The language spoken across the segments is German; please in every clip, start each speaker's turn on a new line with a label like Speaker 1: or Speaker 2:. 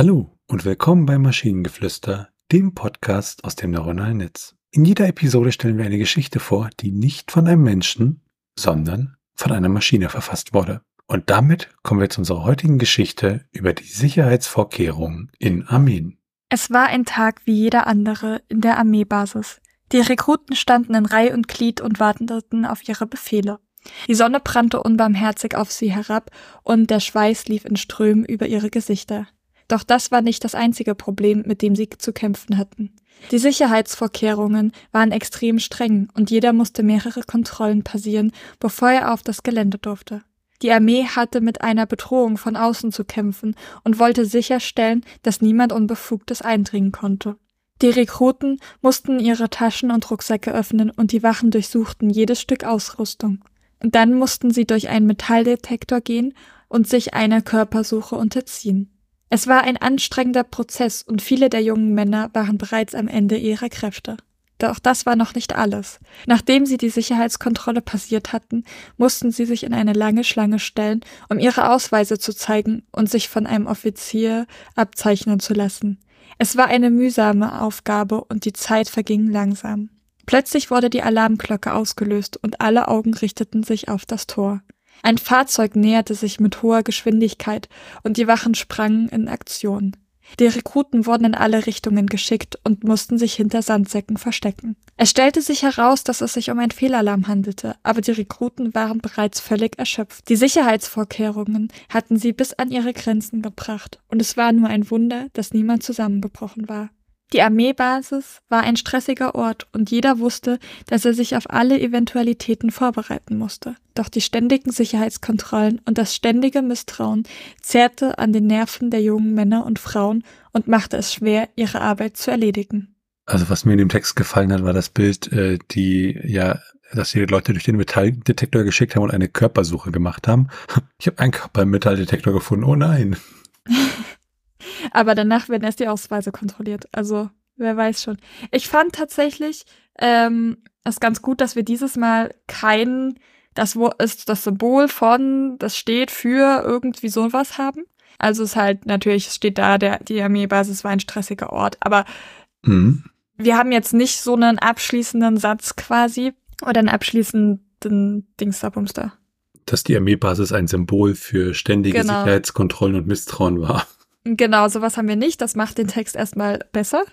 Speaker 1: Hallo und willkommen bei Maschinengeflüster, dem Podcast aus dem neuronalen Netz. In jeder Episode stellen wir eine Geschichte vor, die nicht von einem Menschen, sondern von einer Maschine verfasst wurde. Und damit kommen wir zu unserer heutigen Geschichte über die Sicherheitsvorkehrungen in Armeen.
Speaker 2: Es war ein Tag wie jeder andere in der Armeebasis. Die Rekruten standen in Reih und Glied und warteten auf ihre Befehle. Die Sonne brannte unbarmherzig auf sie herab und der Schweiß lief in Strömen über ihre Gesichter. Doch das war nicht das einzige Problem, mit dem sie zu kämpfen hatten. Die Sicherheitsvorkehrungen waren extrem streng und jeder musste mehrere Kontrollen passieren, bevor er auf das Gelände durfte. Die Armee hatte mit einer Bedrohung von außen zu kämpfen und wollte sicherstellen, dass niemand Unbefugtes eindringen konnte. Die Rekruten mussten ihre Taschen und Rucksäcke öffnen und die Wachen durchsuchten jedes Stück Ausrüstung. Dann mussten sie durch einen Metalldetektor gehen und sich einer Körpersuche unterziehen. Es war ein anstrengender Prozess und viele der jungen Männer waren bereits am Ende ihrer Kräfte. Doch das war noch nicht alles. Nachdem sie die Sicherheitskontrolle passiert hatten, mussten sie sich in eine lange Schlange stellen, um ihre Ausweise zu zeigen und sich von einem Offizier abzeichnen zu lassen. Es war eine mühsame Aufgabe und die Zeit verging langsam. Plötzlich wurde die Alarmglocke ausgelöst und alle Augen richteten sich auf das Tor. Ein Fahrzeug näherte sich mit hoher Geschwindigkeit und die Wachen sprangen in Aktion. Die Rekruten wurden in alle Richtungen geschickt und mussten sich hinter Sandsäcken verstecken. Es stellte sich heraus, dass es sich um ein Fehlalarm handelte, aber die Rekruten waren bereits völlig erschöpft. Die Sicherheitsvorkehrungen hatten sie bis an ihre Grenzen gebracht, und es war nur ein Wunder, dass niemand zusammengebrochen war. Die Armeebasis war ein stressiger Ort und jeder wusste, dass er sich auf alle Eventualitäten vorbereiten musste. Doch die ständigen Sicherheitskontrollen und das ständige Misstrauen zehrte an den Nerven der jungen Männer und Frauen und machte es schwer, ihre Arbeit zu erledigen.
Speaker 1: Also was mir in dem Text gefallen hat, war das Bild, äh, die ja, dass die Leute durch den Metalldetektor geschickt haben und eine Körpersuche gemacht haben. Ich habe einen Körper im Metalldetektor gefunden. Oh nein.
Speaker 2: Aber danach werden erst die Ausweise kontrolliert. Also wer weiß schon. Ich fand tatsächlich ähm, es ganz gut, dass wir dieses Mal kein, das wo ist das Symbol von, das steht für irgendwie sowas haben. Also es ist halt natürlich es steht da, der die Armeebasis war ein stressiger Ort, aber mhm. wir haben jetzt nicht so einen abschließenden Satz quasi oder einen abschließenden Dingsabumster.
Speaker 1: Dass die Armeebasis ein Symbol für ständige genau. Sicherheitskontrollen und Misstrauen war.
Speaker 2: Genau, sowas haben wir nicht. Das macht den Text erstmal besser.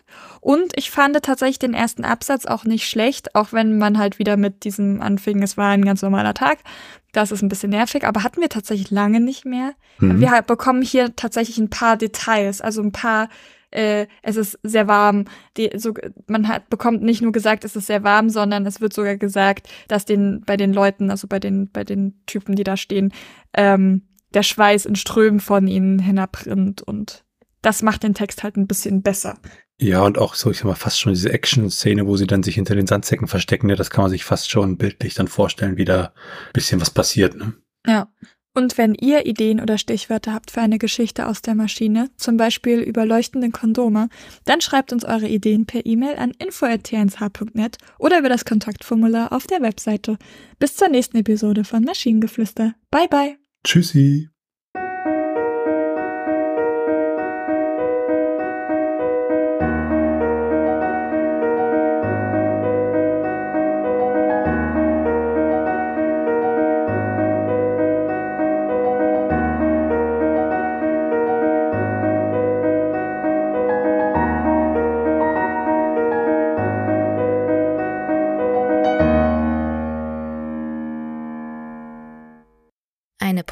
Speaker 2: Und ich fand tatsächlich den ersten Absatz auch nicht schlecht, auch wenn man halt wieder mit diesem anfing, es war ein ganz normaler Tag. Das ist ein bisschen nervig, aber hatten wir tatsächlich lange nicht mehr. Mhm. Wir bekommen hier tatsächlich ein paar Details, also ein paar äh, es ist sehr warm. Die, so, man hat bekommt nicht nur gesagt, es ist sehr warm, sondern es wird sogar gesagt, dass den bei den Leuten, also bei den bei den Typen, die da stehen, ähm, der Schweiß in Strömen von ihnen hinabrinnt und das macht den Text halt ein bisschen besser.
Speaker 1: Ja, und auch so, ich sag mal, fast schon diese Action-Szene, wo sie dann sich hinter den Sandsäcken verstecken, ne, das kann man sich fast schon bildlich dann vorstellen, wie da ein bisschen was passiert, ne?
Speaker 2: Ja. Und wenn ihr Ideen oder Stichwörter habt für eine Geschichte aus der Maschine, zum Beispiel über leuchtende Kondome, dann schreibt uns eure Ideen per E-Mail an info.tnsh.net oder über das Kontaktformular auf der Webseite. Bis zur nächsten Episode von Maschinengeflüster. Bye bye!
Speaker 1: Tschüssi.